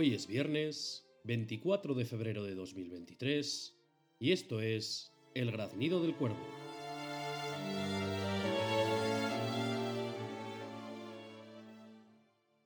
Hoy es viernes 24 de febrero de 2023 y esto es El graznido del cuervo.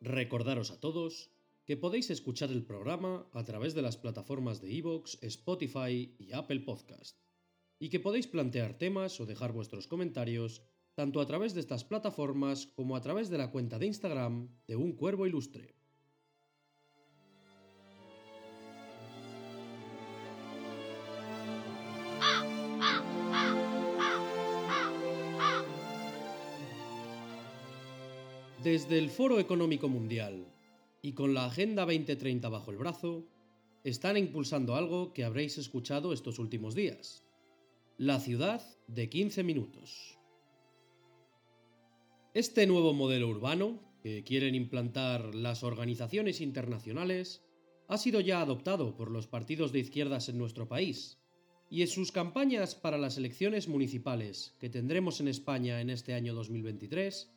Recordaros a todos que podéis escuchar el programa a través de las plataformas de iVoox, Spotify y Apple Podcast, y que podéis plantear temas o dejar vuestros comentarios tanto a través de estas plataformas como a través de la cuenta de Instagram de Un Cuervo Ilustre. Desde el Foro Económico Mundial y con la Agenda 2030 bajo el brazo, están impulsando algo que habréis escuchado estos últimos días. La ciudad de 15 minutos. Este nuevo modelo urbano, que quieren implantar las organizaciones internacionales, ha sido ya adoptado por los partidos de izquierdas en nuestro país, y en sus campañas para las elecciones municipales que tendremos en España en este año 2023,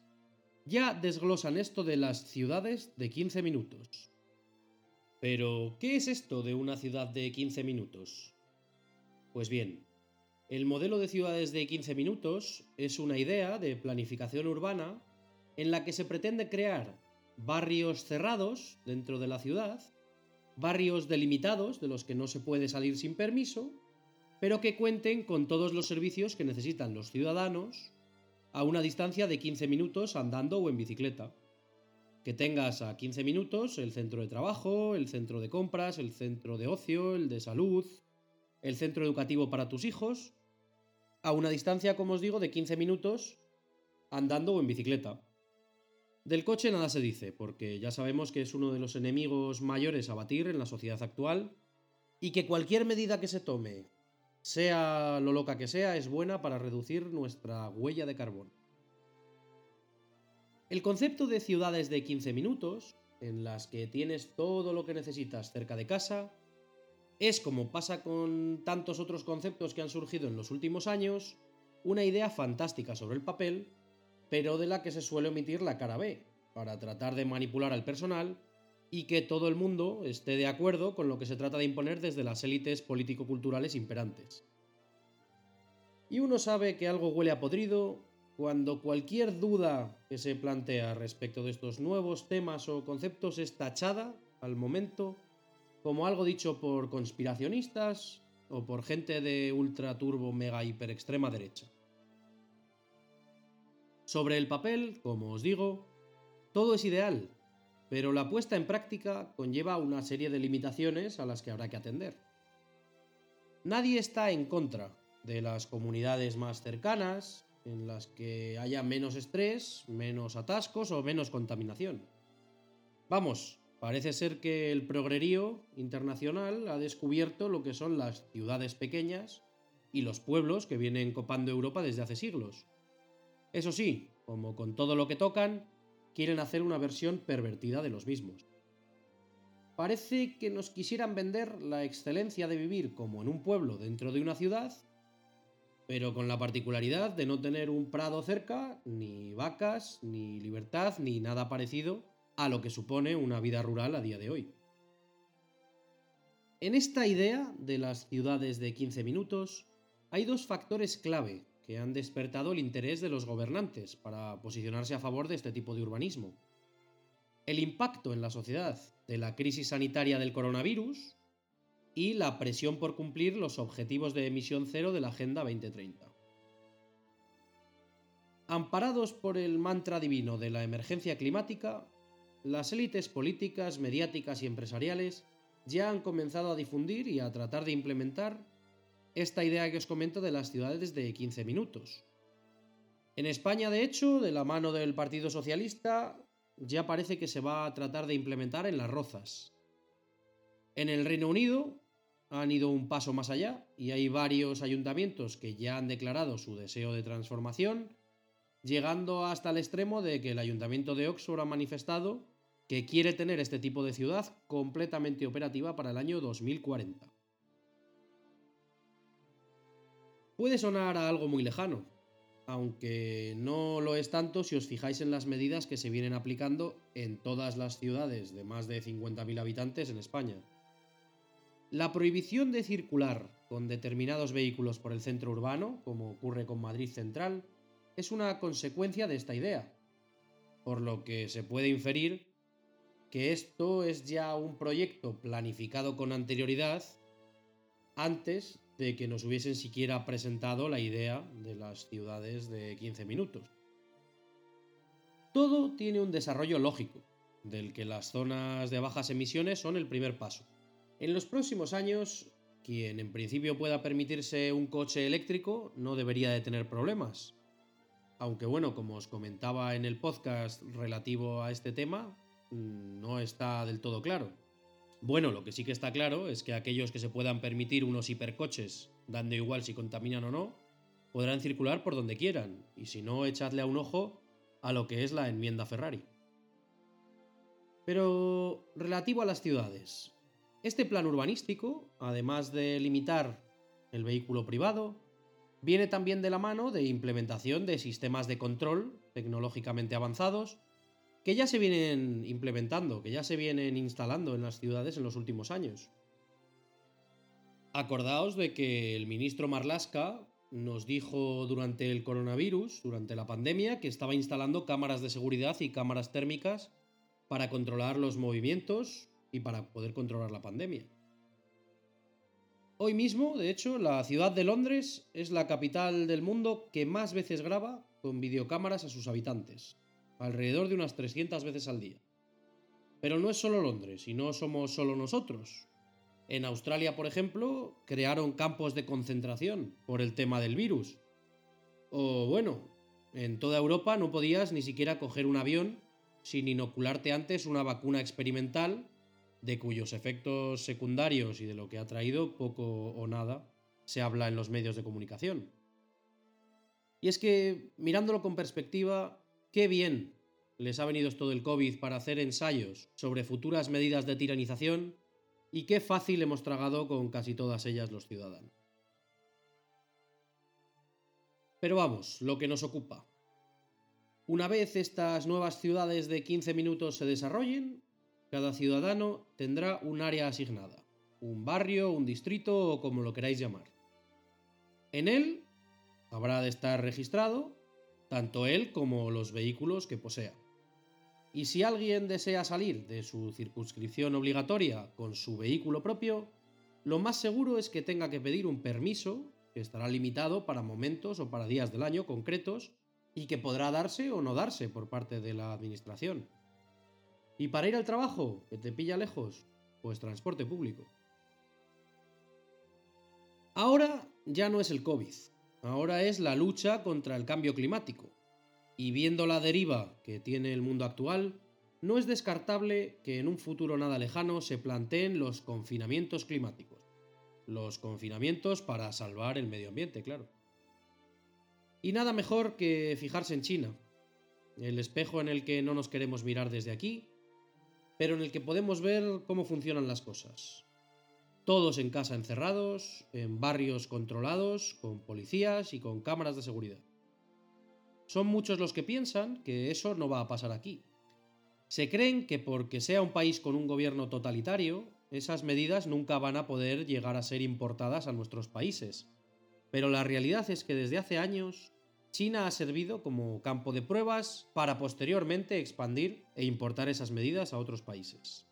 ya desglosan esto de las ciudades de 15 minutos. Pero, ¿qué es esto de una ciudad de 15 minutos? Pues bien, el modelo de ciudades de 15 minutos es una idea de planificación urbana en la que se pretende crear barrios cerrados dentro de la ciudad, barrios delimitados de los que no se puede salir sin permiso, pero que cuenten con todos los servicios que necesitan los ciudadanos a una distancia de 15 minutos andando o en bicicleta. Que tengas a 15 minutos el centro de trabajo, el centro de compras, el centro de ocio, el de salud, el centro educativo para tus hijos, a una distancia, como os digo, de 15 minutos andando o en bicicleta. Del coche nada se dice, porque ya sabemos que es uno de los enemigos mayores a batir en la sociedad actual y que cualquier medida que se tome sea lo loca que sea, es buena para reducir nuestra huella de carbón. El concepto de ciudades de 15 minutos, en las que tienes todo lo que necesitas cerca de casa, es, como pasa con tantos otros conceptos que han surgido en los últimos años, una idea fantástica sobre el papel, pero de la que se suele omitir la cara B, para tratar de manipular al personal y que todo el mundo esté de acuerdo con lo que se trata de imponer desde las élites político-culturales imperantes. Y uno sabe que algo huele a podrido cuando cualquier duda que se plantea respecto de estos nuevos temas o conceptos es tachada, al momento, como algo dicho por conspiracionistas o por gente de ultra turbo mega hiper extrema derecha. Sobre el papel, como os digo, todo es ideal, pero la puesta en práctica conlleva una serie de limitaciones a las que habrá que atender. Nadie está en contra de las comunidades más cercanas, en las que haya menos estrés, menos atascos o menos contaminación. Vamos, parece ser que el progrerío internacional ha descubierto lo que son las ciudades pequeñas y los pueblos que vienen copando Europa desde hace siglos. Eso sí, como con todo lo que tocan, quieren hacer una versión pervertida de los mismos. Parece que nos quisieran vender la excelencia de vivir como en un pueblo dentro de una ciudad, pero con la particularidad de no tener un prado cerca, ni vacas, ni libertad, ni nada parecido a lo que supone una vida rural a día de hoy. En esta idea de las ciudades de 15 minutos hay dos factores clave que han despertado el interés de los gobernantes para posicionarse a favor de este tipo de urbanismo. El impacto en la sociedad de la crisis sanitaria del coronavirus y la presión por cumplir los objetivos de emisión cero de la Agenda 2030. Amparados por el mantra divino de la emergencia climática, las élites políticas, mediáticas y empresariales ya han comenzado a difundir y a tratar de implementar esta idea que os comento de las ciudades de 15 minutos. En España, de hecho, de la mano del Partido Socialista, ya parece que se va a tratar de implementar en las rozas. En el Reino Unido han ido un paso más allá y hay varios ayuntamientos que ya han declarado su deseo de transformación, llegando hasta el extremo de que el ayuntamiento de Oxford ha manifestado que quiere tener este tipo de ciudad completamente operativa para el año 2040. Puede sonar a algo muy lejano, aunque no lo es tanto si os fijáis en las medidas que se vienen aplicando en todas las ciudades de más de 50.000 habitantes en España. La prohibición de circular con determinados vehículos por el centro urbano, como ocurre con Madrid Central, es una consecuencia de esta idea, por lo que se puede inferir que esto es ya un proyecto planificado con anterioridad antes de que nos hubiesen siquiera presentado la idea de las ciudades de 15 minutos. Todo tiene un desarrollo lógico, del que las zonas de bajas emisiones son el primer paso. En los próximos años, quien en principio pueda permitirse un coche eléctrico no debería de tener problemas. Aunque bueno, como os comentaba en el podcast relativo a este tema, mm, no está del todo claro. Bueno, lo que sí que está claro es que aquellos que se puedan permitir unos hipercoches, dando igual si contaminan o no, podrán circular por donde quieran, y si no, echadle a un ojo a lo que es la enmienda Ferrari. Pero relativo a las ciudades, este plan urbanístico, además de limitar el vehículo privado, viene también de la mano de implementación de sistemas de control tecnológicamente avanzados que ya se vienen implementando, que ya se vienen instalando en las ciudades en los últimos años. Acordaos de que el ministro Marlaska nos dijo durante el coronavirus, durante la pandemia, que estaba instalando cámaras de seguridad y cámaras térmicas para controlar los movimientos y para poder controlar la pandemia. Hoy mismo, de hecho, la ciudad de Londres es la capital del mundo que más veces graba con videocámaras a sus habitantes alrededor de unas 300 veces al día. Pero no es solo Londres y no somos solo nosotros. En Australia, por ejemplo, crearon campos de concentración por el tema del virus. O bueno, en toda Europa no podías ni siquiera coger un avión sin inocularte antes una vacuna experimental de cuyos efectos secundarios y de lo que ha traído poco o nada se habla en los medios de comunicación. Y es que, mirándolo con perspectiva, Qué bien les ha venido esto del COVID para hacer ensayos sobre futuras medidas de tiranización y qué fácil hemos tragado con casi todas ellas los ciudadanos. Pero vamos, lo que nos ocupa. Una vez estas nuevas ciudades de 15 minutos se desarrollen, cada ciudadano tendrá un área asignada, un barrio, un distrito o como lo queráis llamar. En él habrá de estar registrado tanto él como los vehículos que posea. Y si alguien desea salir de su circunscripción obligatoria con su vehículo propio, lo más seguro es que tenga que pedir un permiso que estará limitado para momentos o para días del año concretos y que podrá darse o no darse por parte de la administración. Y para ir al trabajo, que te pilla lejos, pues transporte público. Ahora ya no es el COVID, ahora es la lucha contra el cambio climático. Y viendo la deriva que tiene el mundo actual, no es descartable que en un futuro nada lejano se planteen los confinamientos climáticos. Los confinamientos para salvar el medio ambiente, claro. Y nada mejor que fijarse en China, el espejo en el que no nos queremos mirar desde aquí, pero en el que podemos ver cómo funcionan las cosas. Todos en casa encerrados, en barrios controlados, con policías y con cámaras de seguridad. Son muchos los que piensan que eso no va a pasar aquí. Se creen que porque sea un país con un gobierno totalitario, esas medidas nunca van a poder llegar a ser importadas a nuestros países. Pero la realidad es que desde hace años China ha servido como campo de pruebas para posteriormente expandir e importar esas medidas a otros países.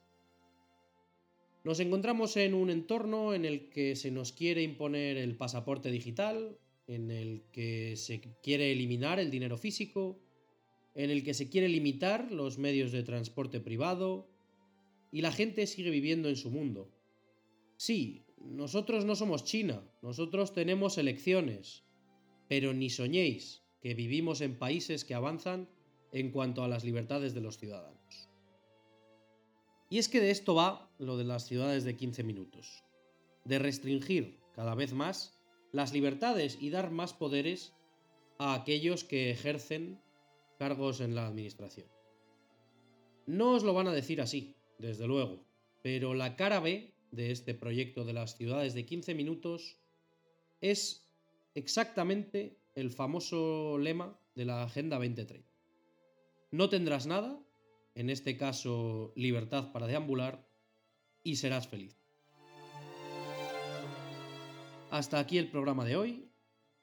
Nos encontramos en un entorno en el que se nos quiere imponer el pasaporte digital, en el que se quiere eliminar el dinero físico, en el que se quiere limitar los medios de transporte privado, y la gente sigue viviendo en su mundo. Sí, nosotros no somos China, nosotros tenemos elecciones, pero ni soñéis que vivimos en países que avanzan en cuanto a las libertades de los ciudadanos. Y es que de esto va lo de las ciudades de 15 minutos. De restringir cada vez más las libertades y dar más poderes a aquellos que ejercen cargos en la administración. No os lo van a decir así, desde luego, pero la cara B de este proyecto de las ciudades de 15 minutos es exactamente el famoso lema de la Agenda 2030. No tendrás nada, en este caso libertad para deambular, y serás feliz. Hasta aquí el programa de hoy.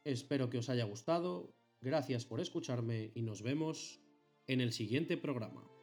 Espero que os haya gustado. Gracias por escucharme y nos vemos en el siguiente programa.